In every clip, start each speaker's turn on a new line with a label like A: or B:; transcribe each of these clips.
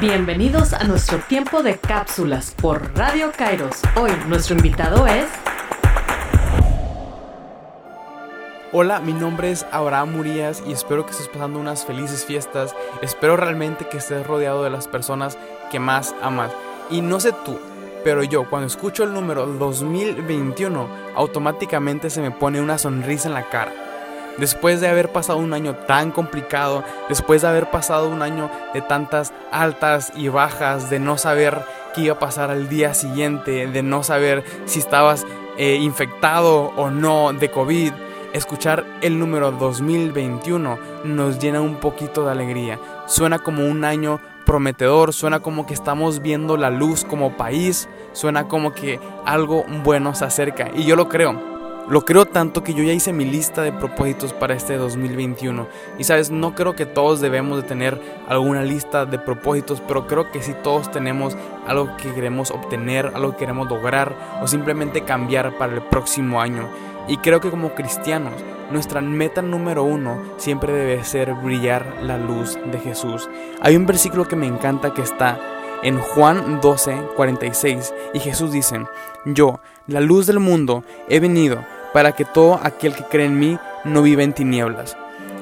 A: Bienvenidos a nuestro tiempo de cápsulas por Radio Kairos. Hoy nuestro invitado es...
B: Hola, mi nombre es Abraham Murías y espero que estés pasando unas felices fiestas. Espero realmente que estés rodeado de las personas que más amas. Y no sé tú, pero yo cuando escucho el número 2021, automáticamente se me pone una sonrisa en la cara. Después de haber pasado un año tan complicado, después de haber pasado un año de tantas altas y bajas, de no saber qué iba a pasar al día siguiente, de no saber si estabas eh, infectado o no de COVID, escuchar el número 2021 nos llena un poquito de alegría. Suena como un año prometedor, suena como que estamos viendo la luz como país, suena como que algo bueno se acerca y yo lo creo. Lo creo tanto que yo ya hice mi lista de propósitos para este 2021. Y sabes, no creo que todos debemos de tener alguna lista de propósitos, pero creo que sí todos tenemos algo que queremos obtener, algo que queremos lograr o simplemente cambiar para el próximo año. Y creo que como cristianos, nuestra meta número uno siempre debe ser brillar la luz de Jesús. Hay un versículo que me encanta que está en Juan 12, 46, y Jesús dice, yo, la luz del mundo, he venido para que todo aquel que cree en mí no viva en tinieblas.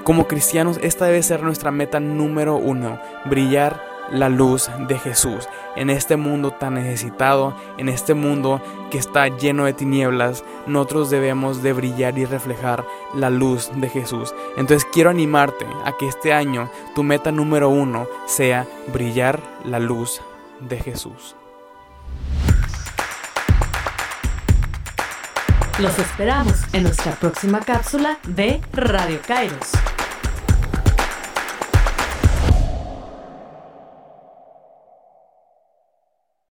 B: Como cristianos, esta debe ser nuestra meta número uno, brillar la luz de Jesús en este mundo tan necesitado, en este mundo que está lleno de tinieblas, nosotros debemos de brillar y reflejar la luz de Jesús. Entonces quiero animarte a que este año tu meta número uno sea brillar la luz de Jesús.
A: Los esperamos en nuestra próxima cápsula de Radio Kairos.